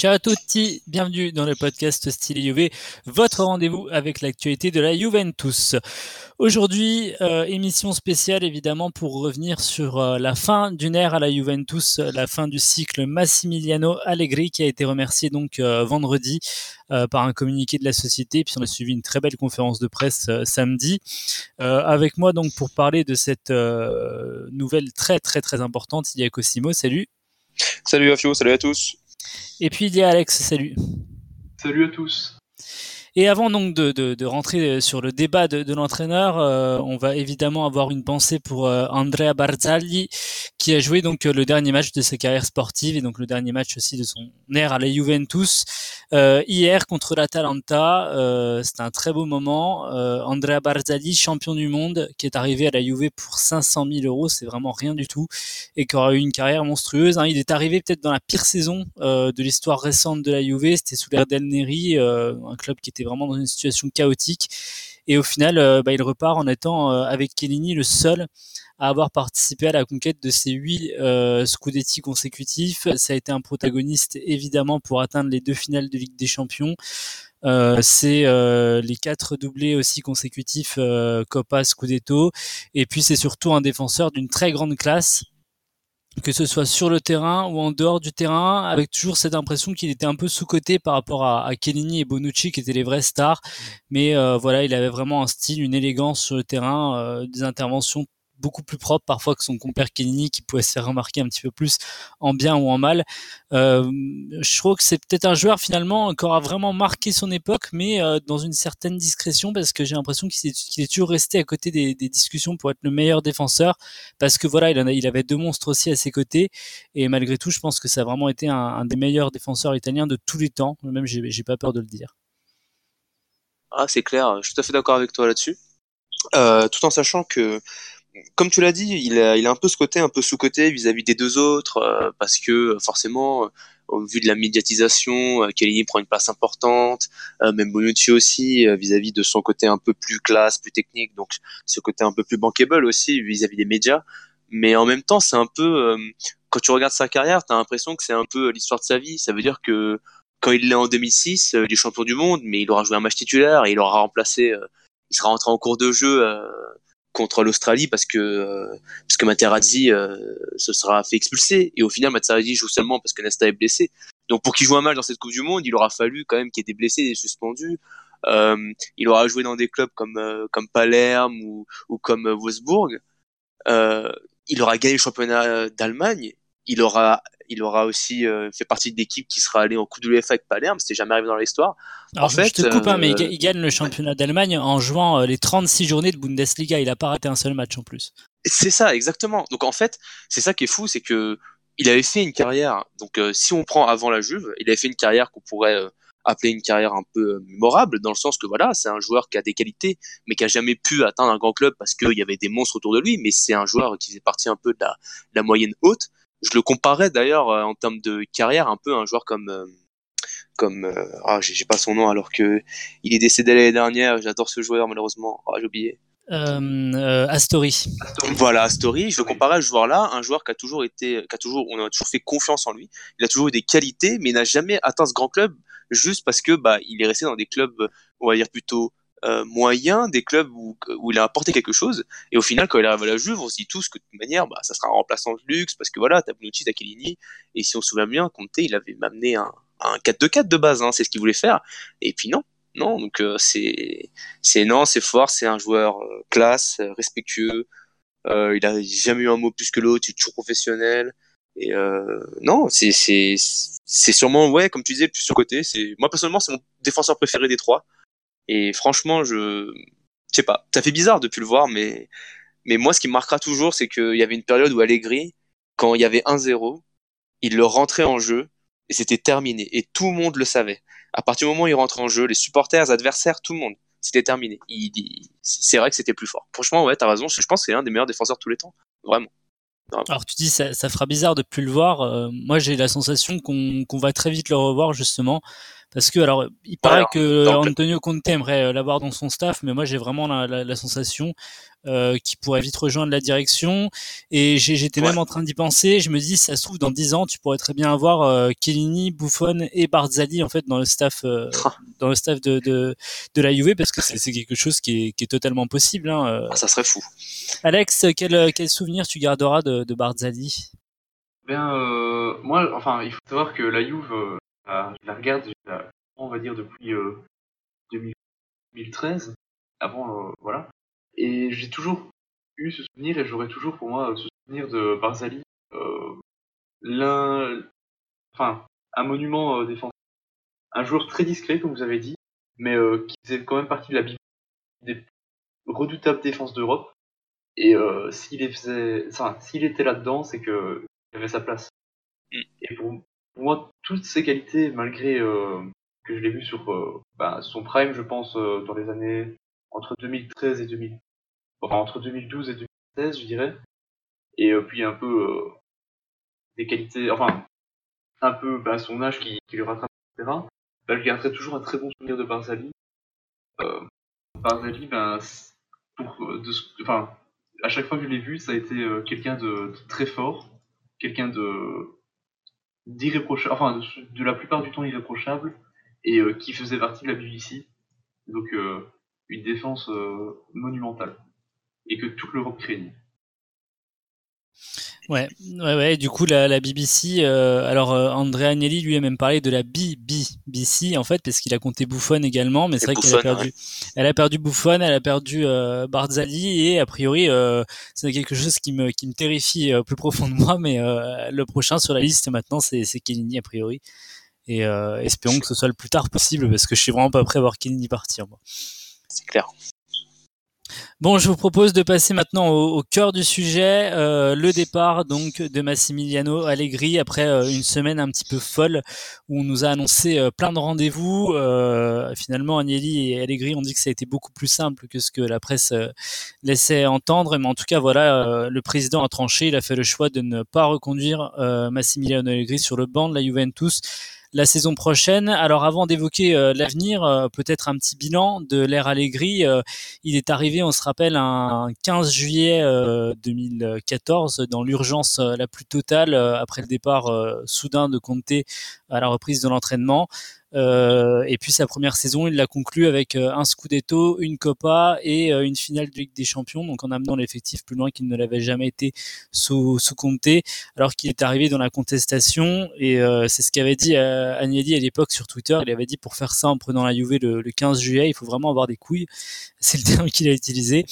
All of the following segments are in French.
Ciao à tutti, bienvenue dans le podcast Style Juve, votre rendez-vous avec l'actualité de la Juventus. Aujourd'hui, euh, émission spéciale évidemment pour revenir sur euh, la fin d'une ère à la Juventus, la fin du cycle Massimiliano Allegri qui a été remercié donc euh, vendredi par un communiqué de la société. Puis on a suivi une très belle conférence de presse samedi. avec moi donc pour parler de cette nouvelle très très très importante, il y a Cosimo. Salut. Salut Afio, salut à tous. Et puis il y a Alex, salut. Salut à tous. Et avant donc de, de, de, rentrer sur le débat de, de l'entraîneur, euh, on va évidemment avoir une pensée pour euh, Andrea Barzagli, qui a joué donc le dernier match de sa carrière sportive et donc le dernier match aussi de son ère à la Juventus euh, hier contre l'Atalanta. Euh, C'était un très beau moment. Euh, Andrea Barzagli, champion du monde, qui est arrivé à la Juve pour 500 000 euros, c'est vraiment rien du tout, et qui aura eu une carrière monstrueuse. Hein. Il est arrivé peut-être dans la pire saison euh, de l'histoire récente de la Juve. C'était sous l'ère Del Neri, un club qui était vraiment dans une situation chaotique. Et au final, euh, bah, il repart en étant euh, avec Kellini le seul à avoir participé à la conquête de ces huit euh, Scudetti consécutifs. Ça a été un protagoniste évidemment pour atteindre les deux finales de Ligue des Champions. C'est les quatre doublés aussi consécutifs euh, Coppa Scudetto et puis c'est surtout un défenseur d'une très grande classe que ce soit sur le terrain ou en dehors du terrain, avec toujours cette impression qu'il était un peu sous-coté par rapport à, à et Bonucci qui étaient les vrais stars. Mais euh, voilà, il avait vraiment un style, une élégance sur le terrain, euh, des interventions beaucoup plus propre parfois que son compère Kellini qui pouvait se faire remarquer un petit peu plus en bien ou en mal. Euh, je trouve que c'est peut-être un joueur finalement qui aura vraiment marqué son époque, mais euh, dans une certaine discrétion parce que j'ai l'impression qu'il est, toujours resté à côté des, discussions pour être le meilleur défenseur parce que voilà, il avait deux monstres aussi à ses côtés et malgré tout, je pense que ça a vraiment été un, des meilleurs défenseurs italiens de tous les temps. Même j'ai pas peur de le dire. Ah, c'est clair, je suis tout à fait d'accord avec toi là-dessus. Euh, tout en sachant que comme tu l'as dit, il a, il a un peu ce côté un peu sous-côté vis-à-vis des deux autres, euh, parce que forcément, au vu de la médiatisation, euh, prend une place importante, euh, même Bonucci aussi, euh, vis-à-vis de son côté un peu plus classe, plus technique, donc ce côté un peu plus bankable aussi vis-à-vis des médias. Mais en même temps, c'est un peu, quand tu regardes sa carrière, tu as l'impression que c'est un peu l'histoire de sa vie. Ça veut dire que quand il l'est en 2006, il est champion du monde, mais il aura joué un match titulaire et il aura remplacé, il sera rentré en cours de jeu contre l'Australie parce que euh, parce que Materazzi euh, se sera fait expulser et au final Materazzi joue seulement parce que Nesta est blessé. Donc pour qu'il joue un match dans cette Coupe du Monde, il aura fallu quand même qu'il y ait des blessés, des suspendus. Euh, il aura joué dans des clubs comme euh, comme Palerme ou, ou comme Wolfsburg. il aura gagné le championnat d'Allemagne. Il aura il aura aussi euh, fait partie de l'équipe qui sera allée en Coupe de l'UEFA avec Palerme. C'était jamais arrivé dans l'histoire. En fait, je te coupe, hein, mais euh, il gagne le championnat d'Allemagne en jouant euh, les 36 journées de Bundesliga. Il a pas raté un seul match en plus. C'est ça, exactement. Donc en fait, c'est ça qui est fou, c'est que il avait fait une carrière. Donc si on prend avant la Juve, il avait fait une carrière qu'on pourrait appeler une carrière un peu mémorable dans le sens que voilà, c'est un joueur qui a des qualités, mais qui a jamais pu atteindre un grand club parce qu'il y avait des monstres autour de lui. Mais c'est un joueur qui faisait partie un peu de la, de la moyenne haute je le comparais d'ailleurs euh, en termes de carrière un peu à un joueur comme euh, comme euh, ah j'ai pas son nom alors que il est décédé l'année dernière. J'adore ce joueur malheureusement. Ah j'ai oublié. Euh, Astori. Voilà, Astori. Je le comparais à ce joueur-là, un joueur qui a toujours été, qui a toujours, on a toujours fait confiance en lui. Il a toujours eu des qualités, mais il n'a jamais atteint ce grand club juste parce que bah il est resté dans des clubs, on va dire plutôt euh, moyen des clubs où, où, il a apporté quelque chose. Et au final, quand il arrive à la Juve, on se dit tous que de toute manière, bah, ça sera un remplaçant de luxe parce que voilà, t'as Bonucci, t'as Chiellini. Et si on se souvient bien, Conte, il avait amené un, un 4-2-4 de base, hein, c'est ce qu'il voulait faire. Et puis non, non. Donc euh, c'est, c'est non, c'est fort, c'est un joueur euh, classe, euh, respectueux. il a jamais eu un mot plus que l'autre, il est toujours professionnel. Et non, c'est c'est c'est sûrement ouais, comme tu disais, plus sur côté. C'est moi personnellement, c'est mon défenseur préféré des trois. Et franchement, je, je sais pas, ça fait bizarre depuis le voir, mais, mais moi, ce qui me marquera toujours, c'est qu'il y avait une période où Allegri, quand il y avait 1-0, il le rentrait en jeu et c'était terminé. Et tout le monde le savait. À partir du moment où il rentre en jeu, les supporters, les adversaires, tout le monde, c'était terminé. Il, c'est vrai que c'était plus fort. Franchement, ouais, t'as raison. Je pense que c'est l'un des meilleurs défenseurs de tous les temps. Vraiment. Alors tu dis ça, ça fera bizarre de plus le voir. Euh, moi j'ai la sensation qu'on va très vite le revoir justement Parce que alors, il paraît que Antonio Conte aimerait l'avoir dans son staff, mais moi j'ai vraiment la, la, la sensation euh, qui pourrait vite rejoindre la direction. Et j'étais même en train d'y penser. Je me dis, ça se trouve dans 10 ans, tu pourrais très bien avoir euh, Chiellini, Buffon et Barzali en fait dans le staff, euh, ah. dans le staff de, de, de la Juve parce que c'est quelque chose qui est, qui est totalement possible. Hein, euh. ah, ça serait fou. Alex, quel, quel souvenir tu garderas de, de Barzali Bien, euh, moi, enfin, il faut savoir que la Juve, je la regarde, on va dire depuis 2013. Avant, voilà. Et j'ai toujours eu ce souvenir, et j'aurai toujours pour moi ce souvenir de Barzali, euh, l'un, enfin, un monument euh, défensif. Un joueur très discret, comme vous avez dit, mais euh, qui faisait quand même partie de la Bible des redoutables défenses d'Europe. Et euh, s'il faisait, enfin, s'il était là-dedans, c'est que il avait sa place. Mm. Et pour, moi, toutes ces qualités, malgré euh, que je l'ai vu sur euh, bah, son prime, je pense, dans les années entre 2013 et 2000, enfin, entre 2012 et 2016, je dirais. Et euh, puis un peu euh, des qualités, enfin, un peu bah, son âge qui, qui le rattrape, etc. Bah, je garderai toujours un très bon souvenir de Barzali. Euh, Barzali, ben, à chaque fois que je l'ai vu, ça a été quelqu'un de, très fort, quelqu'un de d'irréprochable, enfin de, la plupart du temps irréprochable, et qui faisait partie de la BBC. Donc une défense monumentale et que toute l'Europe craignait. Ouais, ouais, ouais. Du coup, la, la BBC. Euh, alors, euh, Andrea Agnelli lui a même parlé de la BBC en fait, parce qu'il a compté Buffon également, mais c'est vrai qu'elle a perdu. Elle a perdu Buffon, elle a perdu euh, Barzali et a priori, euh, c'est quelque chose qui me qui me terrifie plus profond de moi. Mais le prochain sur la liste maintenant, c'est c'est Kellini a priori. Et espérons que ce soit le plus tard possible, parce que je suis vraiment pas prêt à voir Kellini partir. Moi. C'est clair. Bon, je vous propose de passer maintenant au, au cœur du sujet, euh, le départ donc de Massimiliano Allegri après euh, une semaine un petit peu folle où on nous a annoncé euh, plein de rendez-vous. Finalement, Agnelli et Allegri ont dit que ça a été beaucoup plus simple que ce que la presse laissait entendre. Mais en tout cas, voilà, le président a tranché. Il a fait le choix de ne pas reconduire Massimiliano Allegri sur le banc de la Juventus la saison prochaine. Alors avant d'évoquer euh, l'avenir, euh, peut-être un petit bilan de l'ère Allegri. Euh, il est arrivé, on se rappelle, un 15 juillet 2014 dans l'urgence la plus totale après le départ soudain de Conte à la reprise de l'entraînement. Euh, et puis sa première saison, il l'a conclu avec euh, un Scudetto, une Copa et euh, une finale de Ligue des Champions, donc en amenant l'effectif plus loin qu'il ne l'avait jamais été sous, sous Conte, alors qu'il est arrivé dans la contestation. Et c'est ce qu'avait dit Agnelli à l'époque sur Twitter. Il avait dit pour faire ça en prenant la Juve le, le 15 juillet, il faut vraiment avoir des couilles. C'est le terme qu'il a utilisé.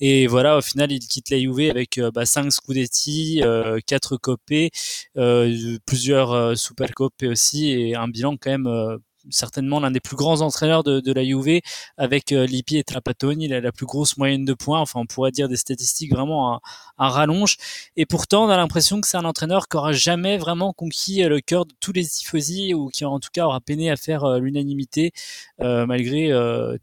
Et voilà, au final, il quitte la Juve avec bah, 5 Scudetti, 4 Copé, plusieurs Super Copé aussi, et un bilan quand même certainement l'un des plus grands entraîneurs de, de la Juve avec euh, Lippi et Trapattoni. Il a la plus grosse moyenne de points. Enfin, on pourrait dire des statistiques vraiment à, rallonge. Et pourtant, on a l'impression que c'est un entraîneur qui aura jamais vraiment conquis euh, le cœur de tous les tifosi ou qui en tout cas aura peiné à faire euh, l'unanimité malgré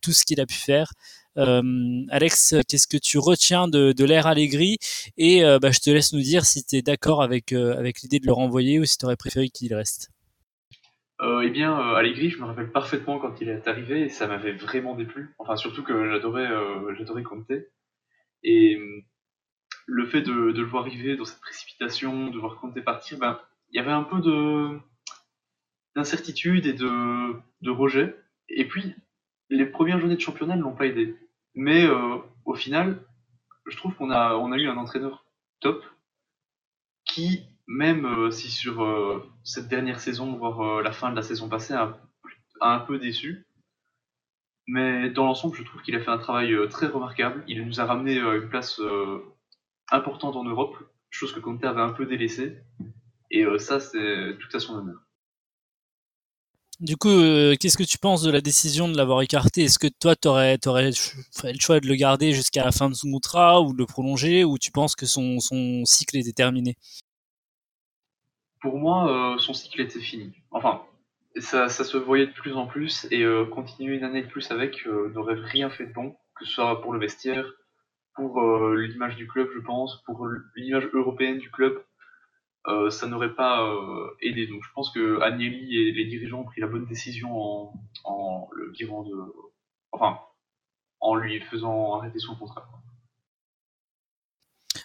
tout ce qu'il a pu faire. Alex, qu'est-ce que tu retiens de, de l'ère Allegri? Et bah, je te laisse nous dire si tu es d'accord avec, avec l'idée de le renvoyer ou si tu aurais préféré qu'il reste. Euh, eh bien, euh, Allegri, je me rappelle parfaitement quand il est arrivé et ça m'avait vraiment déplu. Enfin, surtout que j'adorais, euh, j'adorais. Et le fait de, le voir arriver dans cette précipitation, de voir Conte partir, ben, il y avait un peu de d'incertitude et de, rejet. Et puis, les premières journées de championnat ne l'ont pas aidé. Mais au final, je trouve qu'on a, on a eu un entraîneur top qui même euh, si sur euh, cette dernière saison, voire euh, la fin de la saison passée, a, un peu déçu. Mais dans l'ensemble, je trouve qu'il a fait un travail très remarquable. Il nous a ramené une place importante en Europe, chose que Conte avait un peu délaissée. Et ça, c'est tout à son honneur. Du coup, qu'est-ce que tu penses de la décision de l'avoir écarté? Est-ce que toi, tu aurais, fait le choix de le garder jusqu'à la fin de son contrat ou de le prolonger? Ou tu penses que son, son cycle est terminé? Pour moi, euh, son cycle était fini. Enfin, ça, ça, se voyait de plus en plus et euh, continuer une année de plus avec euh, n'aurait rien fait de bon, que ce soit pour le vestiaire, pour l'image du club, je pense, pour l'image européenne du club. euh, ça n'aurait pas euh, aidé. Donc je pense que Agnelli et les dirigeants ont pris la bonne décision en, en le virant de, enfin, en lui faisant arrêter son contrat.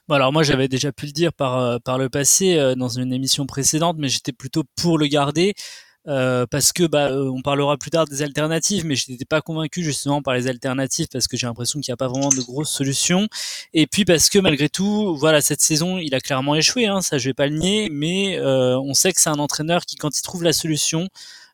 Bon alors moi j'avais déjà pu le dire par euh, par le passé dans une émission précédente, mais j'étais plutôt pour le garder. Euh, parce que bah, euh, on parlera plus tard des alternatives, mais je n'étais pas convaincu justement par les alternatives parce que j'ai l'impression qu'il n'y a pas vraiment de grosses solutions. Et puis parce que malgré tout, voilà, cette saison, il a clairement échoué, hein, ça je vais pas le nier, mais euh, on sait que c'est un entraîneur qui, quand il trouve la solution, euh,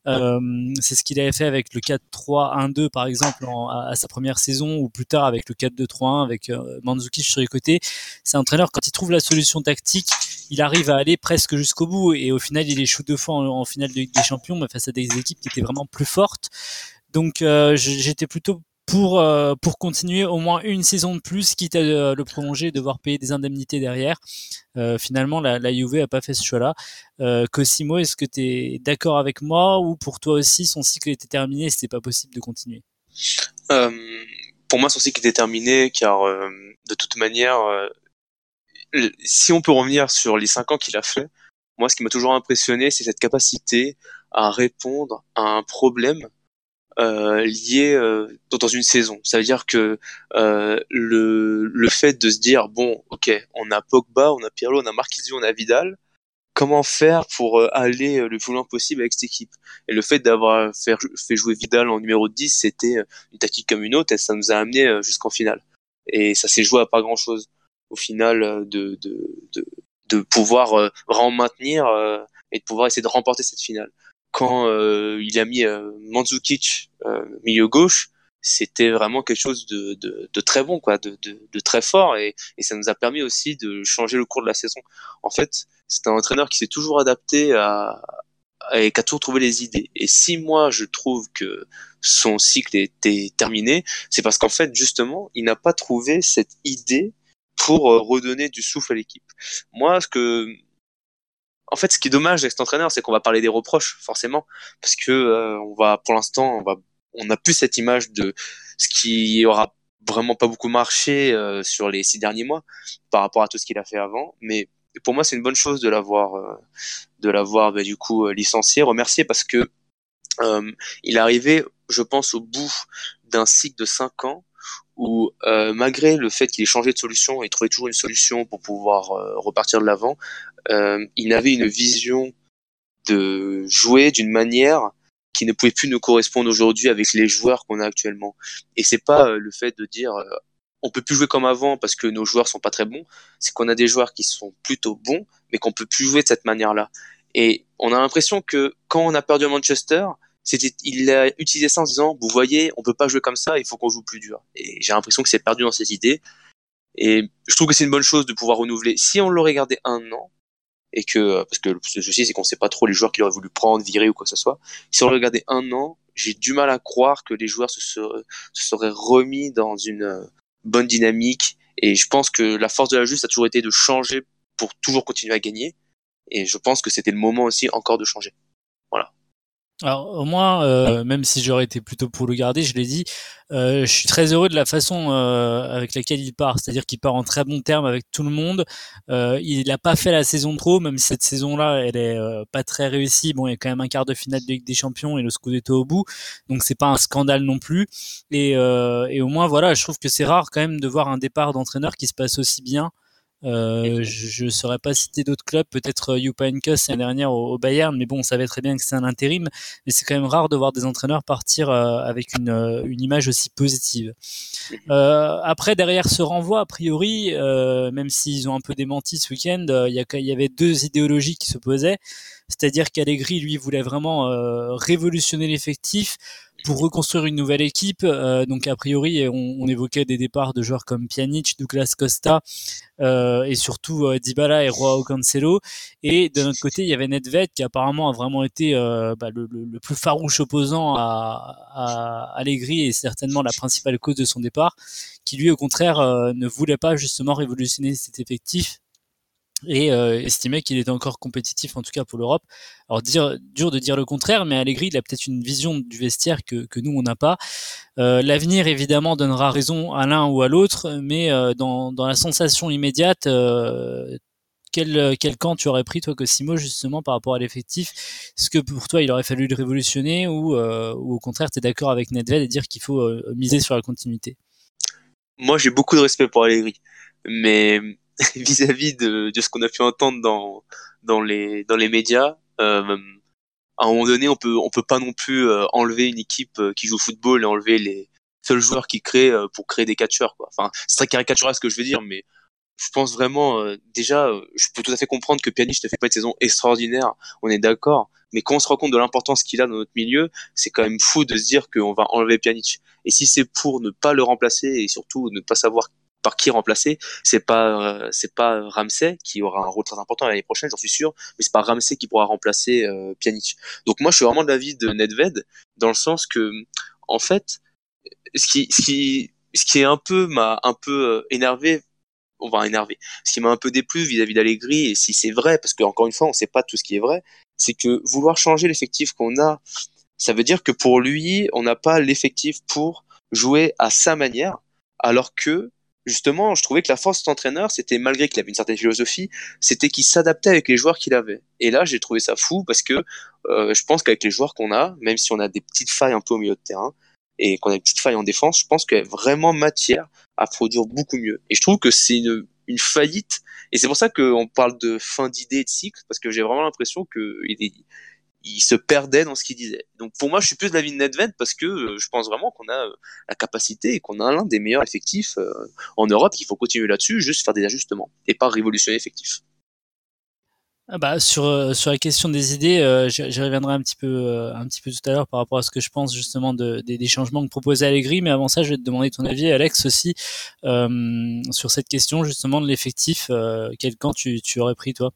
c'est ce qu'il avait fait avec le 4-3-1-2 par exemple à, sa première saison ou plus tard avec le 4-2-3-1 avec euh, Mandzukic sur les côtés. C'est un entraîneur quand il trouve la solution tactique, il arrive à aller presque jusqu'au bout et au final il échoue deux fois en, finale de des Champions mais face à des équipes qui étaient vraiment plus fortes. Donc euh, j'étais plutôt pour euh, pour continuer au moins une saison de plus, quitte à euh, le prolonger et devoir payer des indemnités derrière. Euh, finalement, la, la Juve a pas fait ce choix-là. Euh, Cosimo, est-ce que tu es d'accord avec moi ou pour toi aussi son cycle était terminé et c'était pas possible de continuer? Pour moi, son cycle était terminé car de toute manière, si on peut revenir sur les cinq ans qu'il a fait, moi, ce qui m'a toujours impressionné, c'est cette capacité à répondre à un problème euh, euh, dans une saison. Ça veut dire que euh, le, le fait de se dire bon, ok, on a Pogba, on a Pirlo, on a Marquisio, on a Vidal. Comment faire pour euh, aller le plus loin possible avec cette équipe? Et le fait d'avoir fait, fait, jouer Vidal en numéro 10, c'était une tactique comme une autre et ça nous a amené jusqu'en finale. Et ça s'est joué à pas grand-chose au final de, de, de, de pouvoir vraiment maintenir et de pouvoir essayer de remporter cette finale quand euh, il a mis euh, Mandzukic euh, milieu gauche, c'était vraiment quelque chose de, de, de, très bon, quoi, de, de, très fort, et, et, ça nous a permis aussi de changer le cours de la saison. En fait, c'est un entraîneur qui s'est toujours adapté à, et qui a toujours trouvé les idées. Et si moi je trouve que son cycle était terminé, c'est parce qu'en fait justement il n'a pas trouvé cette idée pour redonner du souffle à l'équipe. Moi, ce que en fait, ce qui est dommage avec cet entraîneur, c'est qu'on va parler des reproches, forcément, parce que euh, on va, pour l'instant, on va, on a plus cette image de ce qui aura vraiment pas beaucoup marché euh, sur les six derniers mois par rapport à tout ce qu'il a fait avant. Mais pour moi, c'est une bonne chose de l'avoir, euh, de l'avoir bah, du coup licencié, remercié parce que il est arrivé, je pense, au bout d'un cycle de cinq ans où malgré le fait qu'il ait changé de solution et trouvé toujours une solution pour pouvoir repartir de l'avant, euh, il avait une vision de jouer d'une manière qui ne pouvait plus nous correspondre aujourd'hui avec les joueurs qu'on a actuellement. Et c'est pas euh, le fait de dire euh, on peut plus jouer comme avant parce que nos joueurs sont pas très bons, c'est qu'on a des joueurs qui sont plutôt bons, mais qu'on peut plus jouer de cette manière-là. Et on a l'impression que quand on a perdu Manchester, c'était, il a utilisé ça en disant, vous voyez, on peut pas jouer comme ça, il faut qu'on joue plus dur. Et j'ai l'impression que c'est perdu dans cette idée. Et je trouve que c'est une bonne chose de pouvoir renouveler. Si on l'aurait gardé un an, et que parce que le souci c'est qu'on sait pas trop les joueurs qu'il aurait voulu prendre, virer ou quoi que ce soit. Si on regardait un an, j'ai du mal à croire que les joueurs se seraient, se seraient remis dans une bonne dynamique. Et je pense que la force de la juste a toujours été de changer pour toujours continuer à gagner. Et je pense que c'était le moment aussi encore de changer. Alors au moins, euh, même si j'aurais été plutôt pour le garder, je l'ai dit, euh, je suis très heureux de la façon euh, avec laquelle il part, c'est-à-dire qu'il part en très bon terme avec tout le monde. Euh, il n'a pas fait la saison trop, même si cette saison-là, elle est euh, pas très réussie. Bon, il y a quand même un quart de finale de Ligue des Champions et le Scudetto au bout, donc c'est pas un scandale non plus. Et, et au moins, voilà, je trouve que c'est rare quand même de voir un départ d'entraîneur qui se passe aussi bien. Euh, je ne saurais pas citer d'autres clubs, peut-être Jupa Heynckes l'année dernière au, Bayern, mais bon, on savait très bien que c'est un intérim, mais c'est quand même rare de voir des entraîneurs partir euh, avec une, euh, une, image aussi positive. Euh, après, derrière ce renvoi, a priori, même s'ils ont un peu démenti ce week-end, il y, y, avait deux idéologies qui s'opposaient, c'est-à-dire qu'Allegri, lui, voulait vraiment révolutionner l'effectif, pour reconstruire une nouvelle équipe. Euh, donc a priori, on, on, évoquait des départs de joueurs comme Pjanic, Douglas Costa euh, et surtout euh, Dybala et Roa Cancelo. Et de notre côté, il y avait Nedved qui apparemment a vraiment été euh, bah, le, le, plus farouche opposant à, à Allegri et certainement la principale cause de son départ, qui lui au contraire euh, ne voulait pas justement révolutionner cet effectif et euh, estimait qu'il était encore compétitif en tout cas pour l'Europe. Alors dire, dur de dire le contraire, mais Allegri il a peut-être une vision du vestiaire que, nous on n'a pas. Euh, L'avenir évidemment donnera raison à l'un ou à l'autre, mais euh, dans, la sensation immédiate, euh, quel, camp tu aurais pris, toi, Cosimo, justement, par rapport à l'effectif? Est-ce que pour toi, il aurait fallu le révolutionner ou, ou au contraire, tu es d'accord avec Nedved et dire qu'il faut miser sur la continuité? Moi, j'ai beaucoup de respect pour Allegri, mais vis-à-vis de, de, ce qu'on a pu entendre dans, dans, les, dans les médias, euh, à un moment donné, on peut on peut pas non plus euh, enlever une équipe euh, qui joue au football et enlever les seuls joueurs qui créent euh, pour créer des catcheurs. Enfin, c'est très caricatural ce que je veux dire, mais je pense vraiment déjà, je peux tout à fait comprendre que Pjanic ne fait pas une saison extraordinaire, on est d'accord, mais quand on se rend compte de l'importance qu'il a dans notre milieu, c'est quand même fou de se dire qu'on va enlever Pjanic. Et si c'est pour ne pas le remplacer et surtout ne pas savoir par qui remplacer. C'est pas euh, c'est pas Ramsey qui aura un rôle très important l'année prochaine, j'en suis sûr, mais c'est pas Ramsey qui pourra remplacer euh, Pjanic. Donc moi je suis vraiment de l'avis de Nedved dans le sens que en fait ce qui ce qui ce qui est un peu m'a un peu euh, énervé on va énerver. Ce qui m'a un peu déplu vis-à-vis d'Allegri, et si c'est vrai, parce qu'encore une fois, on sait pas tout ce qui est vrai, c'est que vouloir changer l'effectif qu'on a, ça veut dire que pour lui, on n'a pas l'effectif pour jouer à sa manière, alors que justement, je trouvais que la force de cet entraîneur, c'était malgré qu'il avait une certaine philosophie, c'était qu'il s'adaptait avec les joueurs qu'il avait. Et là, j'ai trouvé ça fou parce que euh, je pense qu'avec les joueurs qu'on a, même si on a des petites failles un peu au milieu de terrain et qu'on a des petites failles en défense, je pense qu'il y a vraiment matière à produire beaucoup mieux. Et je trouve que c'est une, une faillite. Et c'est pour ça qu'on parle de fin d'idée et de cycle, parce que j'ai vraiment l'impression que il se perdait dans ce qu'il disait. Donc pour moi, je suis plus de la vie de Nedved parce que euh, je pense vraiment qu'on a euh, la capacité et qu'on a l'un des meilleurs effectifs euh, en Europe. qu'il faut continuer là-dessus, juste faire des ajustements et pas révolutionner l'effectif. Ah bah, sur, sur la question des idées, j'y reviendrai un petit peu un petit peu tout à l'heure par rapport à ce que je pense justement de, des, changements que proposait Allegri. Mais avant ça, je vais te demander ton avis, Alex, aussi sur cette question justement de l'effectif. quel camp tu, tu aurais pris toi?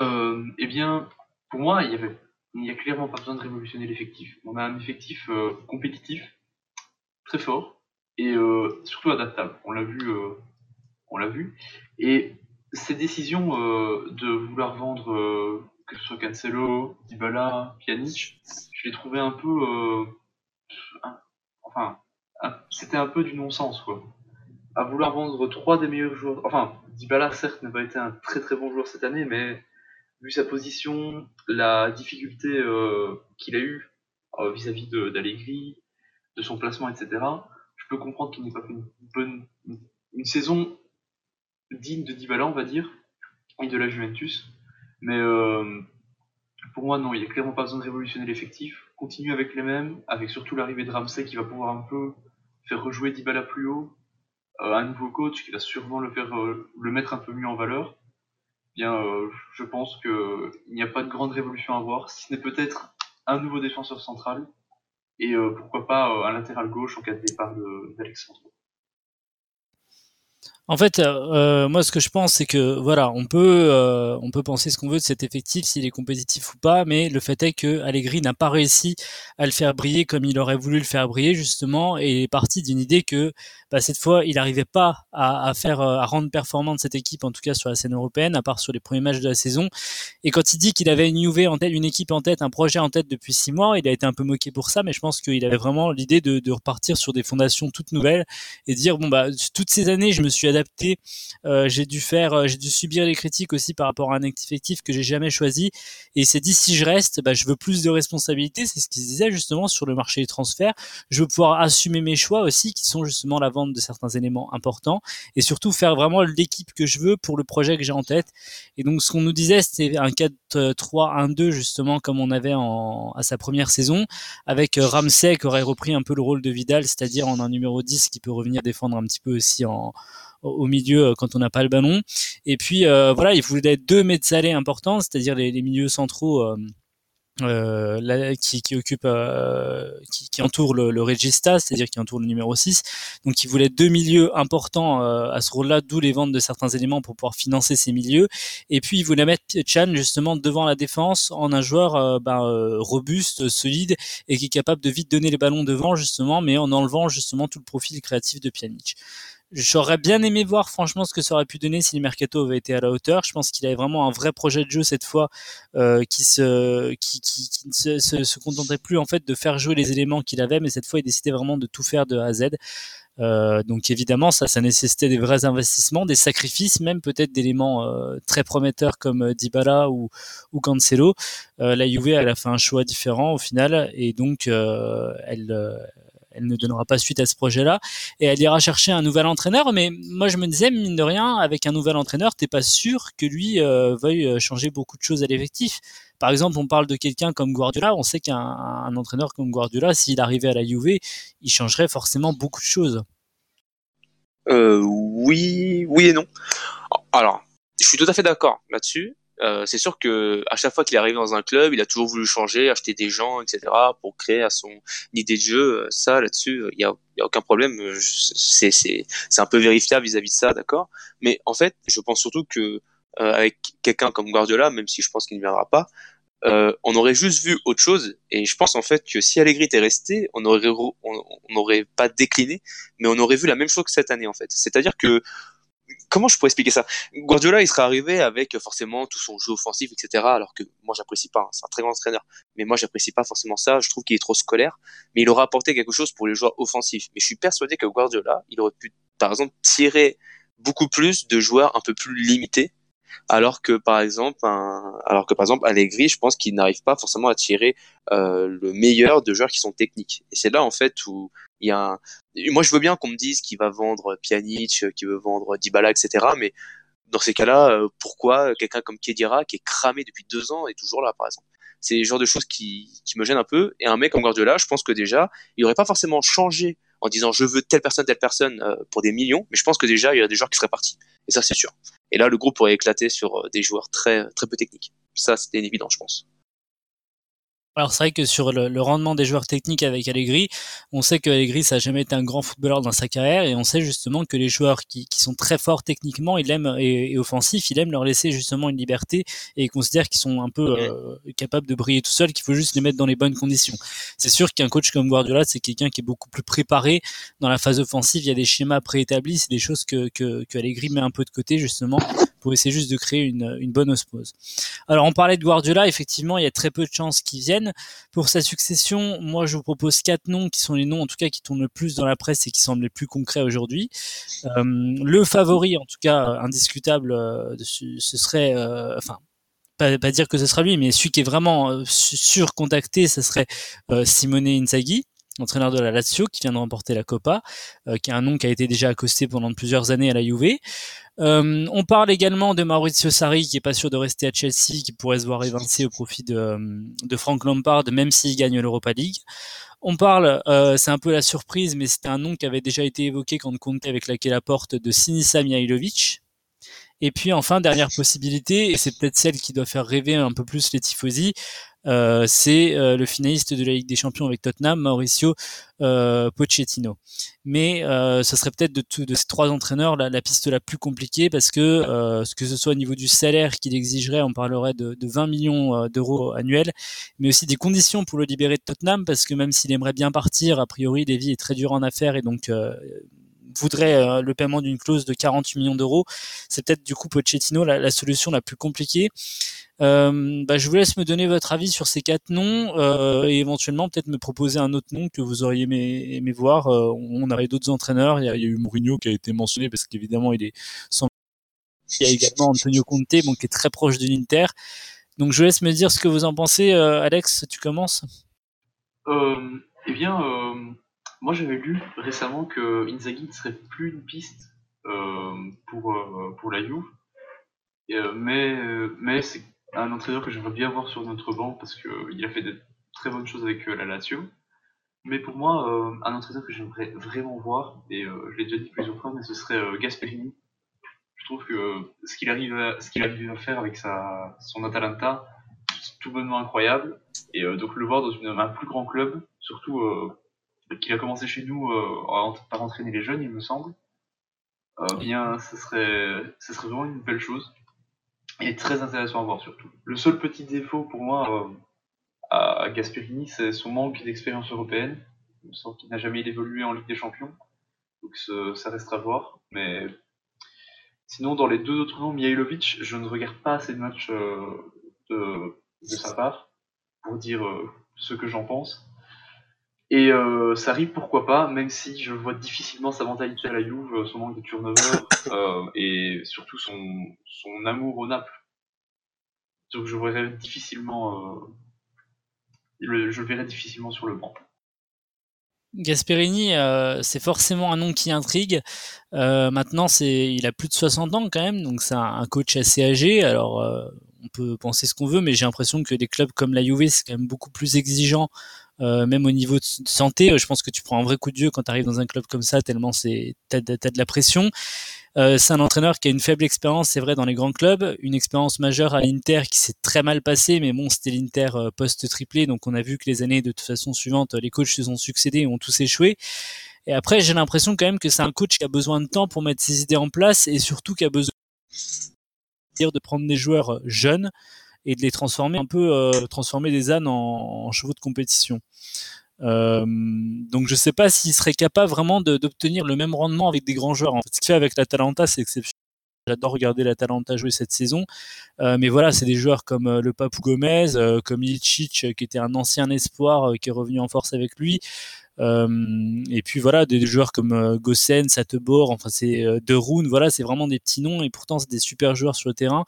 Eh bien, pour moi, il y avait, il a clairement pas besoin de révolutionner l'effectif. On a un effectif euh, compétitif, très fort et euh, surtout adaptable. On l'a vu, euh, on l'a vu. Et ces décisions de vouloir vendre que ce soit Cancelo, Dybala, Pjanic, je les trouvais un peu, enfin, c'était un peu du non-sens quoi. À vouloir vendre trois des meilleurs joueurs, enfin, Dybala certes n'a pas été un très très bon joueur cette année, mais vu sa position, la difficulté euh, qu'il a eue euh, vis-à-vis d'Allegri, de, son placement, etc., je peux comprendre qu'il n'ait pas fait une bonne une saison digne de Dybala, on va dire, et de la Juventus. Mais euh, pour moi, non, il n'y a clairement pas besoin de révolutionner l'effectif. Continue avec les mêmes, avec surtout l'arrivée de Ramsey qui va pouvoir un peu faire rejouer Dybala plus haut. un nouveau coach qui va sûrement le faire le mettre un peu mieux en valeur bien, euh, je pense qu'il n'y a pas de grande révolution à voir, si ce n'est peut-être un nouveau défenseur central et euh, pourquoi pas euh, un latéral gauche en cas de départ d'Alexandre. En fait, euh, moi, ce que je pense, c'est que voilà, on peut, euh, on peut penser ce qu'on veut de cet effectif, s'il est compétitif ou pas, mais le fait est que Allegri n'a pas réussi à le faire briller comme il aurait voulu le faire briller justement, et est parti d'une idée que bah, cette fois, il n'arrivait pas à, faire, euh, à rendre performante cette équipe, en tout cas sur la scène européenne, à part sur les premiers matchs de la saison. Et quand il dit qu'il avait une Juve en tête, une équipe en tête, un projet en tête depuis six mois, il a été un peu moqué pour ça, mais je pense qu'il avait vraiment l'idée de, de repartir sur des fondations toutes nouvelles et dire bon bah toutes ces années, je me suis Euh, j'ai dû faire, euh, j'ai dû subir les critiques aussi par rapport à un effectif que j'ai jamais choisi. Et il s'est dit si je reste, bah, je veux plus de responsabilités. C'est ce qu'il disait justement sur le marché des transferts. Je veux pouvoir assumer mes choix aussi, qui sont justement la vente de certains éléments importants, et surtout faire vraiment l'équipe que je veux pour le projet que j'ai en tête. Et donc ce qu'on nous disait, c'était un 4-3-1-2 justement comme on avait en, à sa première saison, avec euh, Ramsey qui aurait repris un peu le rôle de Vidal, c'est-à-dire en un numéro 10 qui peut revenir défendre un petit peu aussi en, au milieu euh, quand on n'a pas le ballon. Et puis euh, voilà, il voulait deux mezzalés importants, c'est-à-dire les, les, milieux centraux. Euh, euh, qui, qui, occupe, euh, qui, qui, entoure le, le regista, c'est-à-dire qui entoure le numéro 6. Donc il voulait deux milieux importants euh, à ce rôle-là, d'où les ventes de certains éléments pour pouvoir financer ces milieux. Et puis il voulait mettre Chan justement devant la défense en un joueur ben, robuste, solide et qui est capable de vite donner les ballons devant justement, mais en enlevant justement tout le profil créatif de Pjanic. J'aurais bien aimé voir franchement ce que ça aurait pu donner si le mercato avait été à la hauteur. Je pense qu'il avait vraiment un vrai projet de jeu cette fois euh, qui ne se, contentait plus en fait de faire jouer les éléments qu'il avait, mais cette fois il décidait vraiment de tout faire de A à Z. donc évidemment, ça, ça nécessitait des vrais investissements, des sacrifices, même peut-être d'éléments très prometteurs comme Dybala ou, Cancelo. la Juve, elle a fait un choix différent au final, et donc elle elle ne donnera pas suite à ce projet-là et elle ira chercher un nouvel entraîneur. Mais moi, je me disais, mine de rien, avec un nouvel entraîneur, t'es pas sûr que lui euh, veuille euh, changer beaucoup de choses à l'effectif. Par exemple, on parle de quelqu'un comme Guardiola. On sait qu'un entraîneur comme Guardiola, s'il arrivait à la Juve, il changerait forcément beaucoup de choses. Euh, oui, oui et non. Alors, je suis tout à fait d'accord là-dessus. Euh, c'est sûr que à chaque fois qu'il est arrivé dans un club, il a toujours voulu changer, acheter des gens, etc. pour créer à son idée de jeu. Ça, là-dessus, il y a, y a, aucun problème. C'est c'est c'est un peu vérifiable vis-à-vis de ça, d'accord? Mais en fait, je pense surtout que euh, avec quelqu'un comme Guardiola, même si je pense qu'il ne viendra pas, euh, on aurait juste vu autre chose. Et je pense en fait que si Allegri était resté, on aurait on n'aurait pas décliné, mais on aurait vu la même chose que cette année en fait. C'est-à-dire que comment je pourrais expliquer ça? Guardiola, il serait arrivé avec forcément tout son jeu offensif, etc. Alors que moi, j'apprécie pas. Hein. c'est un très grand entraîneur, mais moi, j'apprécie pas forcément ça. Je trouve qu'il est trop scolaire. Mais il aura apporté quelque chose pour les joueurs offensifs. Mais je suis persuadé que Guardiola, il aurait pu, par exemple, tirer beaucoup plus de joueurs un peu plus limités alors que par exemple un, alors que par exemple Allegri je pense qu'il n'arrive pas forcément à tirer euh, le meilleur de joueurs qui sont techniques et c'est là en fait où moi je veux bien qu'on me dise qu'il va vendre Pjanic qu'il veut vendre Dybala etc mais dans ces cas-là euh, pourquoi quelqu'un comme Kedira qui est cramé depuis deux ans est toujours là par exemple? C'est le genre de choses qui, me gênent un peu et un mec comme Guardiola je pense que déjà il aurait pas forcément changé en disant je veux telle personne, telle personne euh, pour des millions, mais je pense que déjà il y a des joueurs qui seraient partis. Et ça c'est sûr. Et là le groupe pourrait éclater sur euh, des joueurs très peu techniques. Ça c'était évident je pense. Alors c'est vrai que sur le, rendement des joueurs techniques avec Allegri, on sait que Allegri ça a jamais été un grand footballeur dans sa carrière et on sait justement que les joueurs qui, qui sont très forts techniquement, il aime et, et, offensifs, il aime leur laisser justement une liberté et il considère qu'ils sont un peu euh, capables de briller tout seuls, qu'il faut juste les mettre dans les bonnes conditions. C'est sûr qu'un coach comme Guardiola, c'est quelqu'un qui est beaucoup plus préparé dans la phase offensive, il y a des schémas préétablis, c'est des choses que, que, que Allegri met un peu de côté justement pour essayer juste de créer une, une bonne osmose. Alors on parlait de Guardiola, effectivement, il y a très peu de chances qu'il vienne. Pour sa succession, moi je vous propose quatre noms qui sont les noms en tout cas qui tournent le plus dans la presse et qui semblent les plus concrets aujourd'hui. Euh, le favori, en tout cas indiscutable, euh, ce serait, euh, enfin pas, pas, dire que ce sera lui, mais celui qui est vraiment surcontacté, ce serait Simone Inzaghi entraîneur de la Lazio, qui vient de remporter la Coppa, euh, qui est un nom qui a été déjà accosté pendant plusieurs années à la Juve. Euh, on parle également de Maurizio Sarri, qui est pas sûr de rester à Chelsea, qui pourrait se voir évincé au profit de, euh, de Frank Lampard, même s'il gagne l'Europa League. On parle, c'est un peu la surprise, mais c'était un nom qui avait déjà été évoqué quand on comptait avec laquelle la porte de Sinisa Mihailovic. Et puis enfin, dernière possibilité, et c'est peut-être celle qui doit faire rêver un peu plus les tifosi, euh, c'est euh, le finaliste de la Ligue des Champions avec Tottenham, Mauricio euh, Pochettino. Mais ce serait peut-être de, de ces trois entraîneurs la, piste la plus compliquée parce que ce que ce soit au niveau du salaire qu'il exigerait, on parlerait de, de 20 millions d'euros annuels, mais aussi des conditions pour le libérer de Tottenham parce que même s'il aimerait bien partir, a priori Lévy est très dur en affaires et donc voudrait le paiement d'une clause de 48 millions d'euros. C'est peut-être du coup Pochettino la, la, solution la plus compliquée. Euh, bah, je vous laisse me donner votre avis sur ces quatre noms euh, et éventuellement peut-être me proposer un autre nom que vous auriez aimé, aimé voir. Euh, on avait d'autres entraîneurs. Il y, a, il y, a, eu Mourinho qui a été mentionné parce qu'évidemment il est sans. Il y a également Antonio Conte, bon, qui est très proche de l'Inter. Donc je vous laisse me dire ce que vous en pensez. Euh, Alex, tu commences? Euh, Eh bien, moi j'avais lu récemment que Inzaghi ne serait plus une piste pour pour la Juve. mais mais c'est un entraîneur que j'aimerais bien voir sur notre banc parce qu'il a fait de très bonnes choses avec euh, la Lazio. Mais pour moi, euh, un entraîneur que j'aimerais vraiment voir, et euh, je l'ai déjà dit plusieurs fois, mais ce serait Gasperini. Je trouve que ce qu'il arrive, à, ce qu'il arrive à faire avec sa, son Atalanta, c'est tout bonnement incroyable. Et donc le voir dans un plus grand club, surtout qu'il a commencé chez nous par entraîner les jeunes, il me semble, bien, ce serait, ce serait vraiment une belle chose est très intéressant à voir surtout. Le seul petit défaut pour moi euh, à Gasperini, c'est son manque d'expérience européenne. Il me semble qu'il n'a jamais évolué en Ligue des Champions. Donc ça restera à voir. Mais sinon, dans les deux autres noms, Mihailovic, je ne regarde pas assez de matchs euh, de, de, sa part pour dire euh, ce que j'en pense. Et euh, Sarri, pourquoi pas, même si je vois difficilement sa mentalité à la Juve, son manque de turnover euh, et surtout son, son amour au Naples. Donc je verrais difficilement, euh, le, je le verrais difficilement sur le banc. Gasperini, euh, c'est forcément un nom qui intrigue. Euh, maintenant, c'est, il a plus de 60 ans quand même, donc c'est un, coach assez âgé. Alors, euh, on peut penser ce qu'on veut, mais j'ai l'impression que des clubs comme la Juve, c'est quand même beaucoup plus exigeant, même au niveau de santé. Je pense que tu prends un vrai coup de dieu quand tu arrives dans un club comme ça, tellement c'est, t'as, de la pression. Euh, c'est un entraîneur qui a une faible expérience, c'est vrai, dans les grands clubs, une expérience majeure à l'Inter qui s'est très mal passée, mais bon, c'était l'Inter euh, post-triplé, donc on a vu que les années de toute façon suivantes, les coachs se sont succédés et ont tous échoué. Et après, j'ai l'impression quand même que c'est un coach qui a besoin de temps pour mettre ses idées en place et surtout qui a besoin de prendre des joueurs jeunes et de les transformer un peu, euh, transformer des ânes en, chevaux de compétition. Euh, donc je sais pas s'il serait capable vraiment d'obtenir le même rendement avec des grands joueurs. Ce qu'il fait avec l'Atalanta, c'est exceptionnel. J'adore regarder l'Atalanta jouer cette saison. Euh, mais voilà, c'est des joueurs comme le Papou Gomez, comme Ilicic, qui était un ancien espoir, qui est revenu en force avec lui. et puis voilà, des, joueurs comme Gossen, Satebor, enfin c'est De Roon, voilà, c'est vraiment des petits noms et pourtant c'est des super joueurs sur le terrain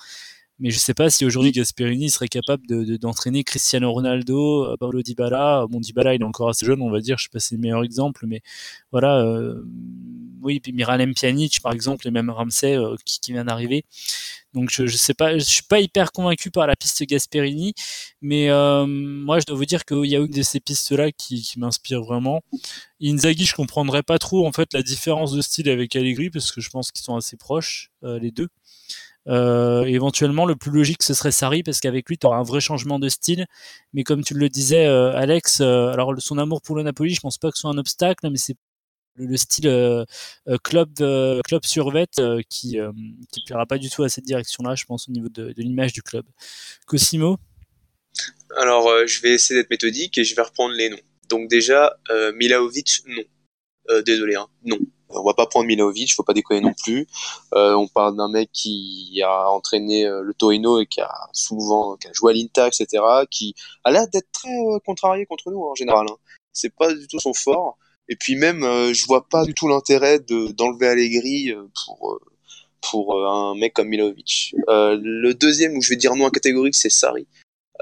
mais je sais pas si aujourd'hui Gasperini serait capable de, d'entraîner Cristiano Ronaldo, euh, Paulo Dybala. Bon, Dybala, il est encore assez jeune, on va dire. Je sais pas si c'est le meilleur exemple, mais voilà. Euh, oui, puis Miralem Pjanic, par exemple, et même Ramsey euh, qui, qui, vient d'arriver. Donc je, je sais pas, je suis pas hyper convaincu par la piste Gasperini, mais euh, moi je dois vous dire qu'il y a une de ces pistes-là qui, qui m'inspire vraiment. Inzaghi, je comprendrais pas trop en fait la différence de style avec Allegri parce que je pense qu'ils sont assez proches les deux. Euh, éventuellement, le plus logique, ce serait Sarri, parce qu'avec lui, tu auras un vrai changement de style. Mais comme tu le disais, euh, Alex, euh, alors son amour pour le Napoli, je pense pas que ce soit un obstacle, mais c'est le, style club club survet qui qui plaira pas du tout à cette direction-là, je pense, au niveau de, de l'image du club. Cosimo? Alors, je vais essayer d'être méthodique et je vais reprendre les noms. Donc déjà, Milaovic, non. désolé, hein, non on va pas prendre Milovic, faut pas déconner non plus. Euh, on parle d'un mec qui a entraîné euh, le Torino et qui a souvent qui a joué à l'Inter, etc. Qui a l'air d'être très euh, contrarié contre nous en général. Hein. C'est pas du tout son fort. Et puis même, je vois pas du tout l'intérêt de d'enlever Allegri pour pour un mec comme Milovic. le deuxième où je vais dire non catégorique, c'est Sarri.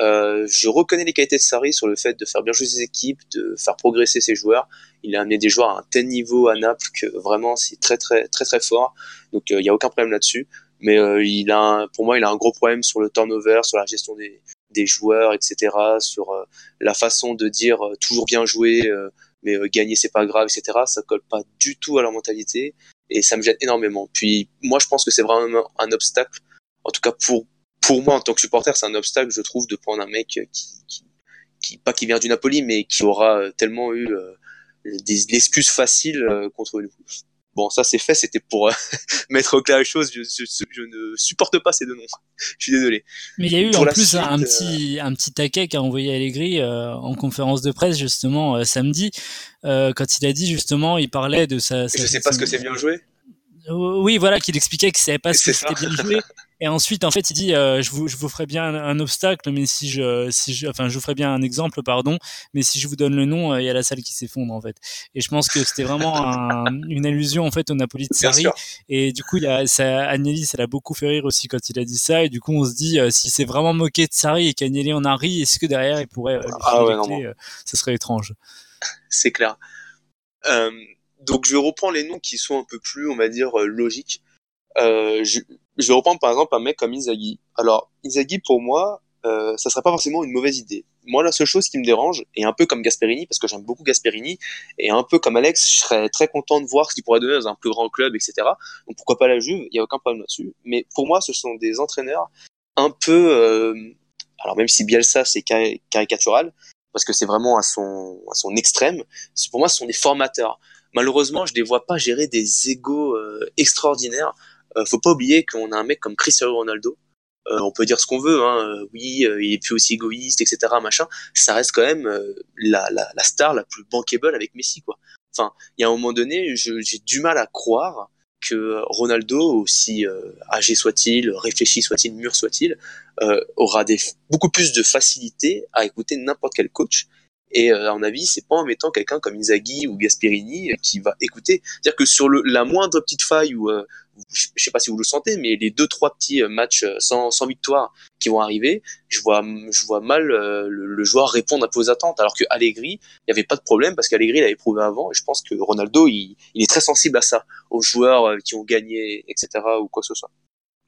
Euh, je reconnais les qualités de Sarri sur le fait de faire bien jouer ses équipes, de faire progresser ses joueurs. Il a amené des joueurs à un tel niveau à Naples que vraiment c'est très très très très fort. Donc il euh, n'y a aucun problème là-dessus. Mais euh, il a, un, pour moi, il a un gros problème sur le turnover, sur la gestion des, des joueurs, etc. Sur la façon de dire toujours bien jouer, mais gagner c'est pas grave, etc. Ça colle pas du tout à leur mentalité et ça me gêne énormément. Puis moi, je pense que c'est vraiment un obstacle, en tout cas pour pour moi, en tant que supporter, c'est un obstacle, je trouve, de prendre un mec qui, qui, qui pas qui vient du Napoli, mais qui aura euh, tellement eu euh, des l'excuse facile euh, contre nous. Bon, ça c'est fait, c'était pour mettre au clair les choses. Je, je, ne supporte pas ces deux noms. je suis désolé. Mais il y a eu en plus un petit un petit taquet qu'a envoyé Allegri en conférence de presse justement samedi quand il a dit justement, il parlait de sa. sa je sais pas ce que c'est bien joué. Oui, voilà, qu'il expliquait qu'il savait pas ce que c'était bien joué. Et ensuite, en fait, il dit, euh, je, vous, je vous ferai bien un, obstacle, mais si je, si je, enfin, je vous ferai bien un exemple, pardon, mais si je vous donne le nom, euh, il y a la salle qui s'effondre, en fait. Et je pense que c'était vraiment un, une allusion, en fait, au Napoli de Sarri. Et du coup, il y a, ça, Agnelli, ça l'a beaucoup fait rire aussi quand il a dit ça. Et du coup, on se dit, euh, si c'est vraiment moqué de Sarri et qu'Agnelli en a ri, est-ce que derrière, il pourrait, ah, ouais, non, ça serait étrange. C'est clair. donc, je reprends les noms qui sont un peu plus, on va dire, logiques. je, je vais reprendre par exemple un mec comme Inzaghi. Alors, Inzaghi, pour moi, euh, ça serait pas forcément une mauvaise idée. Moi, la seule chose qui me dérange, et un peu comme Gasperini, parce que j'aime beaucoup Gasperini, et un peu comme Alex, je serais très content de voir ce qu'il pourrait donner dans un plus grand club, etc. Donc pourquoi pas la Juve, il y a aucun problème là-dessus. Mais pour moi, ce sont des entraîneurs un peu, euh, alors même si Bielsa c'est caricatural, parce que c'est vraiment à son, à son extrême, pour moi, ce sont des formateurs. Malheureusement, je les vois pas gérer des égaux euh, extraordinaires faut pas oublier qu'on a un mec comme Cristiano Ronaldo. Euh, on peut dire ce qu'on veut, hein, euh, oui, il est plus aussi égoïste, etc. Machin. Ça reste quand même la, la, la, star la plus bankable avec Messi, quoi. Enfin, il y a un moment donné, j'ai du mal à croire que Ronaldo, aussi âgé soit-il, réfléchi soit-il, mûr soit-il, euh, aura des, beaucoup plus de facilité à écouter n'importe quel coach Et à mon avis, c'est pas en mettant quelqu'un comme Inzaghi ou Gasperini qui va écouter. C'est-à-dire que sur le, la moindre petite faille ou je sais pas si vous le sentez, mais les deux trois petits euh, matchs euh, sans, sans victoire qui vont arriver, je vois je vois mal euh, le, joueur répondre à vos attentes. Alors que Allegri, il n'y avait pas de problème parce qu'Allegri l'avait prouvé avant. Et je pense que Ronaldo, il, il, est très sensible à ça, aux joueurs qui ont gagné, etc. ou quoi que ce soit.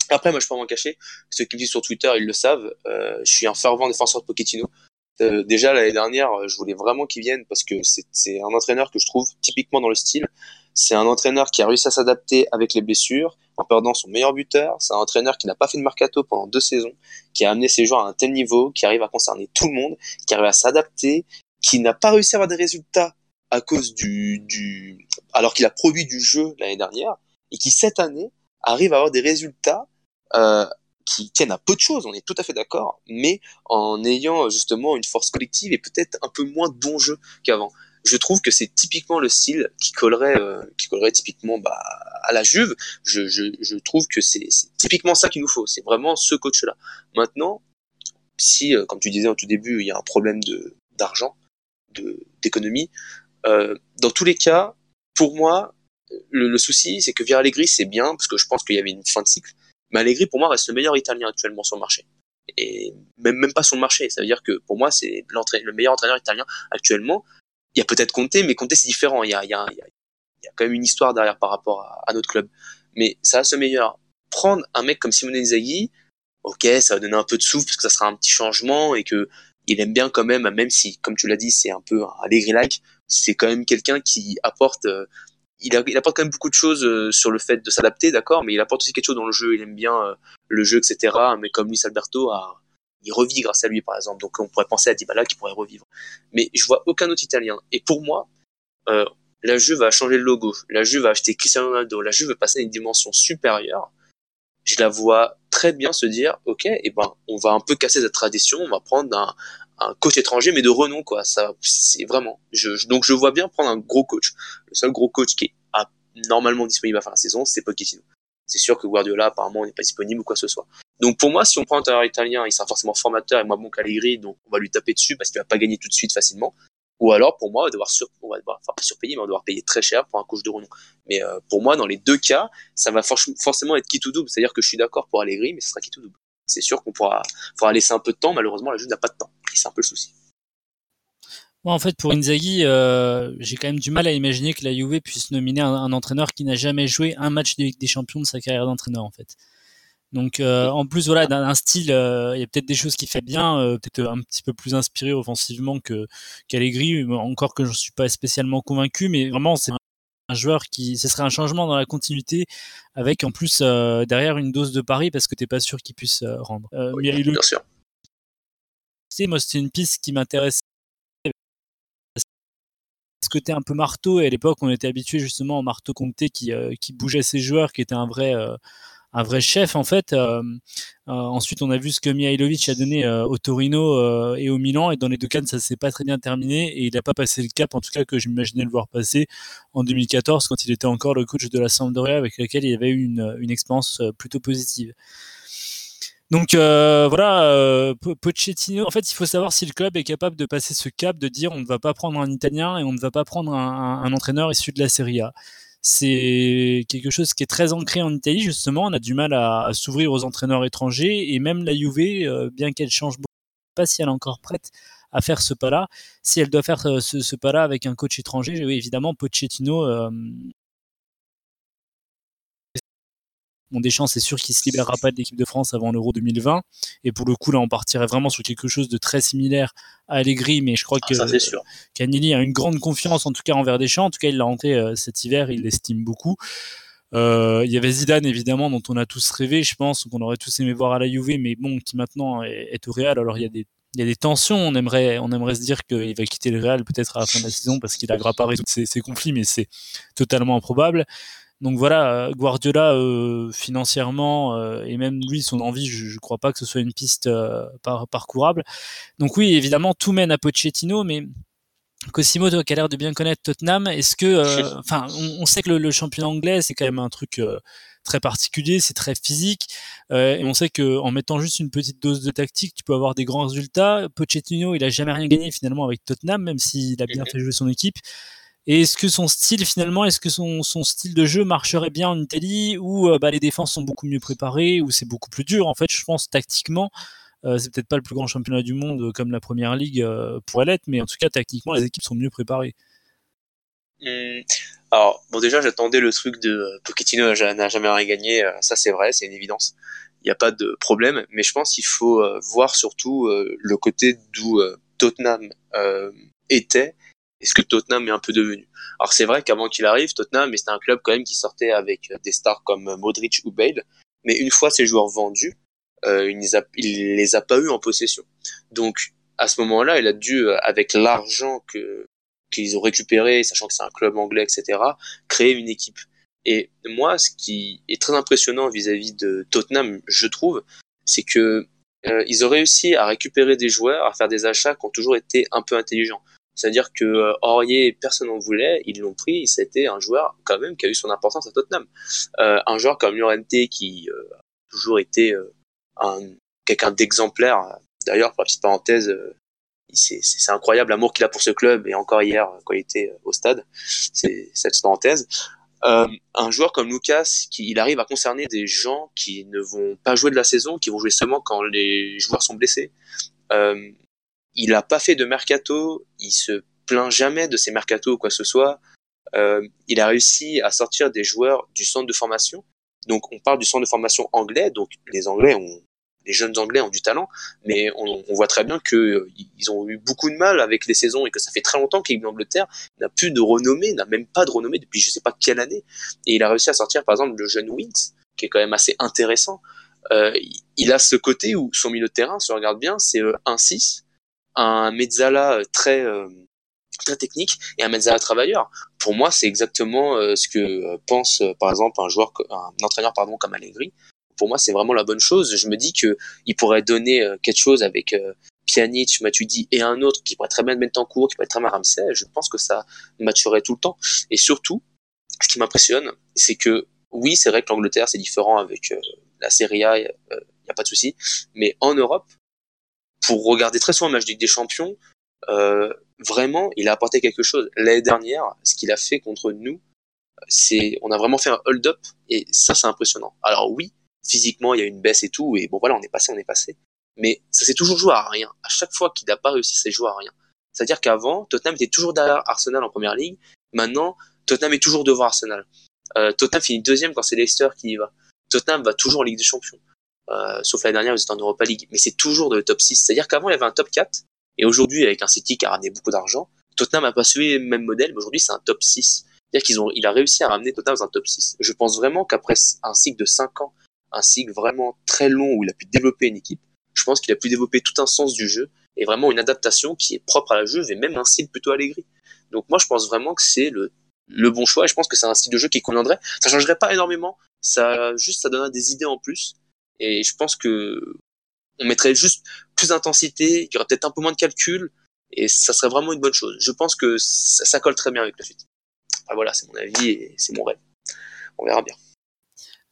Après, moi, je peux m'en cacher. Ceux qui me disent sur Twitter, ils le savent. Euh, je suis un fervent défenseur de Pochettino. Euh, déjà l'année dernière, je voulais vraiment qu'il vienne parce que c'est un entraîneur que je trouve typiquement dans le style. C'est un entraîneur qui a réussi à s'adapter avec les blessures en perdant son meilleur buteur. C'est un entraîneur qui n'a pas fait de mercato pendant deux saisons, qui a amené ses joueurs à un tel niveau, qui arrive à concerner tout le monde, qui arrive à s'adapter, qui n'a pas réussi à avoir des résultats à cause du, du alors qu'il a produit du jeu l'année dernière et qui cette année arrive à avoir des résultats euh, qui tiennent à peu de choses, on est tout à fait d'accord, mais en ayant justement une force collective et peut-être un peu moins de qu'avant je trouve que c'est typiquement le style qui collerait, euh, qui collerait typiquement bah, à la Juve. Je, je, je trouve que c'est typiquement ça qu'il nous faut. C'est vraiment ce coach-là. Maintenant, si, euh, comme tu disais au tout début, il y a un problème de d'argent, d'économie, euh, dans tous les cas, pour moi, le, le souci, c'est que Via Allegri, c'est bien parce que je pense qu'il y avait une fin de cycle. Mais Allegri, pour moi, reste le meilleur Italien actuellement sur le marché. Et même même pas sur le marché. Ça veut dire que pour moi, c'est le meilleur entraîneur italien actuellement il y a peut-être Conte, mais Conte c'est différent. Il y a, il y, a, il y a quand même une histoire derrière par rapport à, à notre club. Mais ça reste meilleur. Prendre un mec comme Simone Inzaghi, ok, ça va donner un peu de souffle parce que ça sera un petit changement et que il aime bien quand même, même si, comme tu l'as dit, c'est un peu un Allegri-like, c'est quand même quelqu'un qui apporte, il, il, apporte quand même beaucoup de choses euh, sur le fait de s'adapter, d'accord, mais il apporte aussi quelque chose dans le jeu. Il aime bien euh, le jeu, etc. Mais comme Luis Alberto a, il revit grâce à lui, par exemple. Donc on pourrait penser à Dybala qui pourrait revivre. Mais je vois aucun autre Italien. Et pour moi, euh, la Juve va changer le logo. La Juve va acheter Cristiano Ronaldo. La Juve va passer à une dimension supérieure. Je la vois très bien se dire, ok, eh ben, on va un peu casser cette tradition. On va prendre un, coach étranger, mais de renom, quoi. Ça, c'est vraiment. Je, donc je vois bien prendre un gros coach. Le seul gros coach qui est normalement disponible à fin de la saison, c'est Pochettino. C'est sûr que Guardiola apparemment n'est pas disponible ou quoi que ce soit. Donc pour moi, si on prend un entraîneur italien, il sera forcément formateur et moi bon Caligari, donc on va lui taper dessus parce qu'il va pas gagner tout de suite facilement. Ou alors pour moi, on va devoir sur, enfin pas surpayer, mais on va devoir payer très cher pour un coach de renom. Mais euh, pour moi, dans les deux cas, ça va forcément être qui tout double. C'est-à-dire que je suis d'accord pour Allegri, mais ce sera qui tout double. C'est sûr qu'on pourra, laisser un peu de temps. Malheureusement, la Juve n'a pas de temps. Et c'est un peu le souci. Moi, en fait, pour Inzaghi, euh, j'ai quand même du mal à imaginer que la Juve puisse nominer un, un entraîneur qui n'a jamais joué un match de Ligue des Champions de sa carrière d'entraîneur, en fait. Donc euh, en plus voilà d'un style, euh, il y a peut-être des choses qui fait bien, euh, peut-être un petit peu plus inspiré offensivement que qu'Allegri, encore que je suis pas spécialement convaincu, mais vraiment c'est un joueur qui, ce serait un changement dans la continuité avec en plus derrière une dose de pari parce que t'es pas sûr qu'il puisse rendre. Oui, bien sûr. Moi c'était une piste qui m'intéressait ce côté un peu marteau et à l'époque on était habitué justement au marteau Comté qui, qui bougeait ses joueurs, qui était un vrai un vrai chef en fait. Euh, euh, ensuite, on a vu ce que Mihailovic a donné euh, au Torino et au Milan, et dans les deux cas, ça s'est pas très bien terminé, et il n'a pas passé le cap, en tout cas que j'imaginais le voir passer en 2014, quand il était encore le coach de la Sampdoria, avec lequel il avait eu une, expérience plutôt positive. Donc voilà, Pochettino. En fait, il faut savoir si le club est capable de passer ce cap, de dire on ne va pas prendre un Italien et on ne va pas prendre un entraîneur issu de la Serie A c'est quelque chose qui est très ancré en Italie justement. On a du mal à, s'ouvrir aux entraîneurs étrangers et même la Juve, euh, bien qu'elle change beaucoup, pas si elle est encore prête à faire ce pas-là. Si elle doit faire euh, ce, pas-là avec un coach étranger, évidemment Pochettino euh, Bon, Deschamps, c'est sûr qu'il se libérera pas de l'équipe de France avant l'Euro 2020. Et pour le coup, là, on partirait vraiment sur quelque chose de très similaire à Allegri, mais je crois ah, que Canelli a une grande confiance, en tout cas, envers Deschamps. En tout cas, il l'a rentré euh, cet hiver, il l'estime beaucoup. Euh, il y avait Zidane, évidemment, dont on a tous rêvé, je pense, qu'on aurait tous aimé voir à la Juve, mais bon, qui maintenant est, au Real. Alors, il y a des il y a des tensions. On aimerait, on aimerait se dire qu'il va quitter le Real peut-être à la fin de la saison parce qu'il a pas résoudre ses, ses conflits, mais c'est totalement improbable. Donc voilà, euh, Guardiola euh, financièrement euh, et même lui son envie, je, ne crois pas que ce soit une piste par, parcourable. Donc oui, évidemment tout mène à Pochettino, mais Cosimo, toi qui as l'air de bien connaître Tottenham, est-ce que, enfin, on, sait que le, championnat anglais c'est quand même un truc très particulier, c'est très physique, et on sait que en mettant juste une petite dose de tactique, tu peux avoir des grands résultats. Pochettino, il a jamais rien gagné finalement avec Tottenham, même s'il a bien mhm. fait jouer son équipe. Est-ce que son style finalement, est-ce que son, style de jeu marcherait bien en Italie où bah, les défenses sont beaucoup mieux préparées, où c'est beaucoup plus dur? En fait, je pense tactiquement. Euh, c'est peut-être pas le plus grand championnat du monde euh, comme la première ligue euh, pourrait l'être, mais en tout cas, tactiquement, les équipes sont mieux préparées. Hmm. Alors, bon, déjà, j'attendais le truc de Pochettino n'a jamais rien gagné. Ça, c'est vrai, c'est une évidence. Il n'y a pas de problème. Mais je pense qu'il faut voir surtout le côté d'où Tottenham était et ce que Tottenham est un peu devenu? Alors, c'est vrai qu'avant qu'il arrive, Tottenham, c'était un club quand même qui sortait avec des stars comme Modric ou Bale. Mais une fois ces joueurs vendus, euh, il, les a, les a pas eu en possession. Donc à ce moment-là, il a dû, euh, avec l'argent que qu'ils ont récupéré, sachant que c'est un club anglais, etc., créer une équipe. Et moi, ce qui est très impressionnant vis-à-vis de Tottenham, je trouve, c'est que euh, ils ont réussi à récupérer des joueurs, à faire des achats qui ont toujours été un peu intelligents. C'est-à-dire que euh, Aurier, personne n'en voulait, ils l'ont pris, c'était un joueur quand même qui a eu son importance à Tottenham. Euh, un joueur comme Llorente qui a toujours été un, quelqu'un d'exemplaire. D'ailleurs, pour la petite parenthèse, euh, c'est incroyable l'amour qu'il a pour ce club et encore hier quand il était au stade. C'est cette parenthèse. Euh, un joueur comme Lucas, qui il arrive à concerner des gens qui ne vont pas jouer de la saison, qui vont jouer seulement quand les joueurs sont blessés. Euh, il a pas fait de mercato, il se plaint jamais de ses mercato ou quoi que ce soit. Euh, il a réussi à sortir des joueurs du centre de formation. Donc on parle du centre de formation anglais, donc les Anglais ont les jeunes Anglais ont du talent, mais on, voit très bien que euh, ils ont eu beaucoup de mal avec les saisons et que ça fait très longtemps qu'Angleterre d'Angleterre n'a plus de renommée, n'a même pas de renommée depuis je sais pas quelle année. Et il a réussi à sortir par exemple le jeune Wins, qui est quand même assez intéressant. Euh, il a ce côté où son milieu de terrain, si on regarde bien, c'est un 6, un mezzala très très technique et un mezzala travailleur. Pour moi, c'est exactement ce que pense par exemple un joueur, un entraîneur pardon comme Allegri pour moi, c'est vraiment la bonne chose. Je me dis que il pourrait donner euh, quelque chose avec euh, Pjanic, Matuidi et un autre qui pourrait très bien mettre en cours, qui pourrait très bien Ramsey. Je pense que ça matcherait tout le temps. Et surtout, ce qui m'impressionne, c'est que oui, c'est vrai que l'Angleterre c'est différent avec euh, la Serie A, il euh, n'y a pas de souci. Mais en Europe, pour regarder très souvent le match Ligue des Champions, euh, vraiment, il a apporté quelque chose. L'année dernière, ce qu'il a fait contre nous, c'est, on a vraiment fait un hold-up et ça, c'est impressionnant. Alors oui, physiquement il y a une baisse et tout et bon voilà on est passé on est passé. Mais ça s'est toujours joué à rien. À chaque fois qu'il n'a pas réussi c'est joué à rien. C'est à dire qu'avant Tottenham était toujours derrière Arsenal en première ligue. Maintenant Tottenham est toujours devant Arsenal. Euh, Tottenham finit deuxième quand c'est Leicester qui y va. Tottenham va toujours en Ligue des Champions euh, sauf l'année dernière ils étaient en Europa League mais c'est toujours dans le top 6 c'est à dire qu'avant il y avait un top 4 et aujourd'hui avec un City qui a ramené beaucoup d'argent Tottenham a pas suivi le même modèle mais aujourd'hui c'est un top 6 c'est-à-dire qu'ils ont, il a réussi à ramener Tottenham dans un top 6. Je pense vraiment qu'après un cycle de 5 ans un cycle vraiment très long où il a pu développer une équipe. Je pense qu'il a pu développer tout un sens du jeu et vraiment une adaptation qui est propre à la jeu et même un style plutôt allégré. Donc moi je pense vraiment que c'est le, le bon choix et je pense que c'est un style de jeu qui conviendrait. Ça changerait pas énormément, ça juste ça donnerait des idées en plus et je pense que on mettrait juste plus d'intensité, il y aurait peut-être un peu moins de calcul et ça serait vraiment une bonne chose. Je pense que ça, colle très bien avec le suite. voilà, c'est mon avis et c'est mon rêve. On verra bien.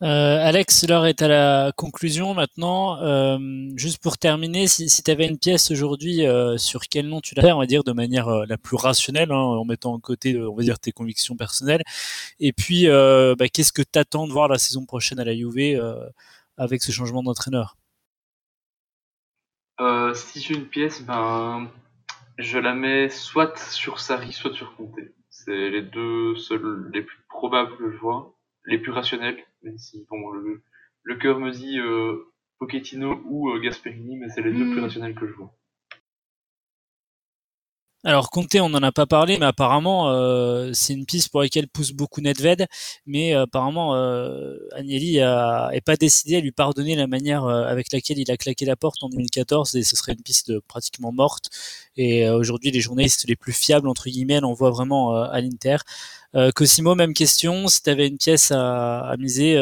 Euh, Alex, l'heure est à la conclusion maintenant. Euh, juste pour terminer, si, si tu avais une pièce aujourd'hui, euh, sur quel nom tu la fais, on va dire de manière euh, la plus rationnelle, hein, en mettant en côté, on va dire, tes convictions personnelles. Et puis, euh, bah, qu'est-ce que tu attends de voir la saison prochaine à la Juve avec ce changement d'entraîneur Si j'ai une pièce, ben, je la mets soit sur Sarri, soit sur Conte. C'est les deux seuls, les plus probables que je vois, les plus rationnels même si bon, le, le cœur me dit euh, Pochettino ou euh, Gasperini, mais c'est les deux plus hmm. rationnels que je vois. Alors Conte, on n'en a pas parlé, mais apparemment euh, c'est une piste pour laquelle pousse beaucoup Nedved, mais euh, apparemment euh, Agnelli a, est pas décidé à lui pardonner la manière euh, avec laquelle il a claqué la porte en 2014, et ce serait une piste pratiquement morte. Et aujourd'hui, les journalistes les plus fiables entre guillemets, on voit vraiment à l'Inter. Cosimo, même question, si tu avais une pièce à, à miser.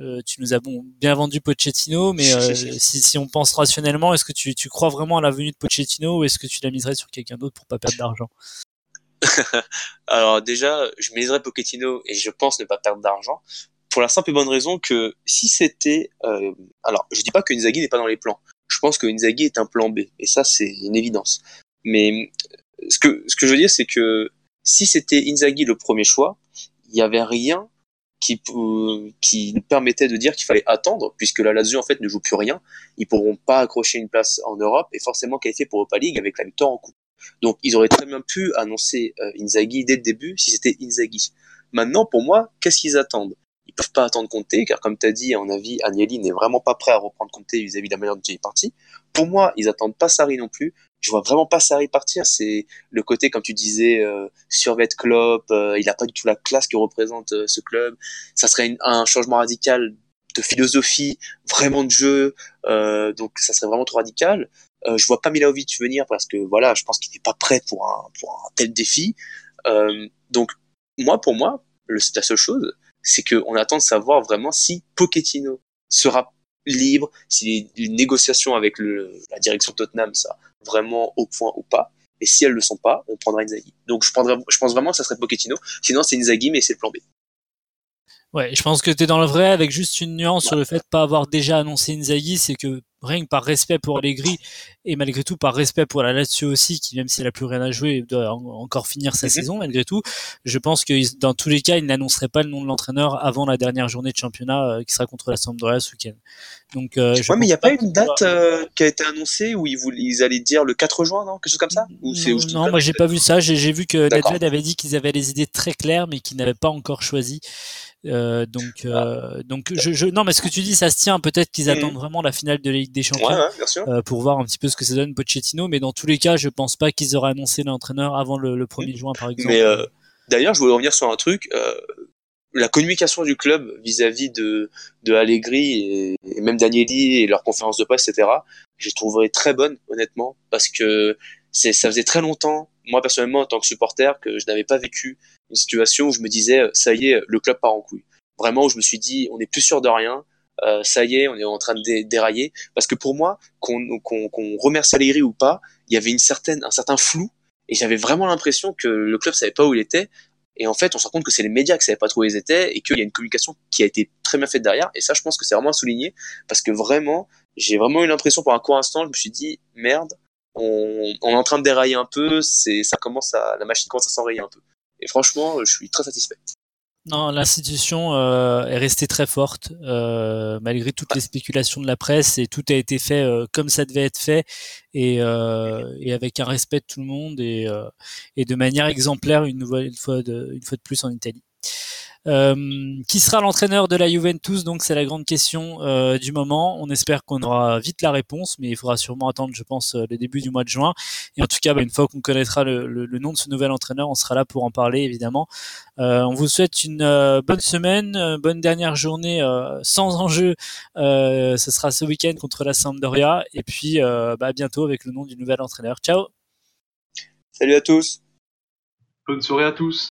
Euh, tu nous as bon, bien vendu Pochettino, mais euh, si, si, on pense rationnellement, est-ce que tu, tu, crois vraiment à la venue de Pochettino ou est-ce que tu la miserais sur quelqu'un d'autre pour pas perdre d'argent? Alors déjà, je miserais Pochettino et je pense ne pas perdre d'argent pour la simple et bonne raison que si c'était, euh, alors je dis pas que Inzaghi n'est pas dans les plans. Je pense que Inzaghi est un plan B, et ça c'est une évidence. Mais ce que ce que je veux dire, c'est que si c'était Inzaghi le premier choix, il n'y avait rien qui qui nous permettait de dire qu'il fallait attendre, puisque la Lazio en fait ne joue plus rien. Ils pourront pas accrocher une place en Europe et forcément qualifier pour Europa League avec la victoire en coupe. Donc ils auraient très bien pu annoncer euh, Inzaghi dès le début si c'était Inzaghi. Maintenant, pour moi, qu'est-ce qu'ils attendent? Ils peuvent pas attendre Conte, car comme tu as dit, à mon avis, Agnelli n'est vraiment pas prêt à reprendre Conte vis-à-vis de la manière dont il est parti. Pour moi, ils attendent pas Sarri non plus. Je vois vraiment pas Sarri partir. C'est le côté, comme tu disais, euh, survêt. Euh, il a pas du tout la classe que représente euh, ce club. Ça serait un changement radical de philosophie, vraiment de jeu. Euh, donc ça serait vraiment trop radical. Euh, je vois pas Milaovic venir parce que voilà, je pense qu'il n'est pas prêt pour un, pour un tel défi. Donc moi, pour moi, le, la seule chose, c'est qu'on attend de savoir vraiment si Pochettino sera libre, si les, négociations avec le, la direction Tottenham ça vraiment au point ou pas. Et si elles le sont pas, on prendra Inzaghi. Donc je, prendrai, je pense vraiment que ça serait Pochettino. Sinon c'est Inzaghi, mais c'est le plan B. Ouais, je pense que tu es dans le vrai avec juste une nuance sur le fait de pas avoir déjà annoncé Inzaghi, c'est que rien que par respect pour Allegri et malgré tout par respect pour la Lazio aussi, qui même si elle a plus rien à jouer, doit encore finir sa mhm. saison malgré tout. Je pense que dans tous les cas, il n'annoncerait pas le nom de l'entraîneur avant la dernière journée de championnat euh, qui sera contre la Sampdoria ce week-end. Donc, euh, ouais, mais il n'y a pas, une date euh, qui a été annoncée où ils, ils allaient dire le 4 juin, non? Quelque chose comme ça? Ou Non, non moi j'ai pas vu ça. J'ai vu que Nedved avait dit qu'ils avaient les idées très claires, mais qu'ils n'avaient pas encore choisi. Euh, donc, euh, donc je, je, non, mais ce que tu dis, ça se tient. Peut-être qu'ils mm. attendent vraiment la finale de la Ligue des Champions euh, pour voir un petit peu ce que ça donne Pochettino. Mais dans tous les cas, je pense pas qu'ils auraient annoncé l'entraîneur avant le, le 1er mm. juin, par exemple. Mais d'ailleurs, je voulais revenir sur un truc. La communication du club vis-à-vis de, de Allegri et, et même Danieli et leur conférence de presse, etc. J'ai trouvé très bonne, honnêtement, parce que c'est ça faisait très longtemps, moi personnellement en tant que supporter, que je n'avais pas vécu une situation où je me disais ça y est, le club part en couille. Vraiment où je me suis dit on n'est plus sûr de rien, euh, ça y est, on est en train de dérailler. Parce que pour moi, qu'on qu'on qu'on remercie Allegri ou pas, il y avait une certaine un certain flou et j'avais vraiment l'impression que le club savait pas où il était. Et en fait, on se rend compte que c'est les médias qui savaient pas trop où ils étaient et qu'il y a une communication qui a été très bien faite derrière. Et ça, je pense que c'est vraiment à souligner parce que vraiment, j'ai vraiment eu l'impression pour un court instant, je me suis dit merde, on, on, est en train de dérailler un peu, c'est, ça commence à, la machine commence à s'enrayer un peu. Et franchement, je suis très satisfait. Non, l'institution euh, est restée très forte euh, malgré toutes les spéculations de la presse et tout a été fait euh, comme ça devait être fait et, euh, et, avec un respect de tout le monde et, euh, et de manière exemplaire une nouvelle fois de, une fois de plus en Italie. Euh, qui sera l'entraîneur de la Juventus? Donc c'est la grande question euh, du moment. On espère qu'on aura vite la réponse, mais il faudra sûrement attendre, je pense, euh, le début du mois de juin. Et en tout cas, bah, une fois qu'on connaîtra le, le, le, nom de ce nouvel entraîneur, on sera là pour en parler, évidemment. Euh, on vous souhaite une euh, bonne semaine, bonne dernière journée sans enjeu. ce sera ce week-end contre la Sampdoria. Et puis, bah, à bientôt avec le nom du nouvel entraîneur. Ciao Salut à tous Bonne soirée à tous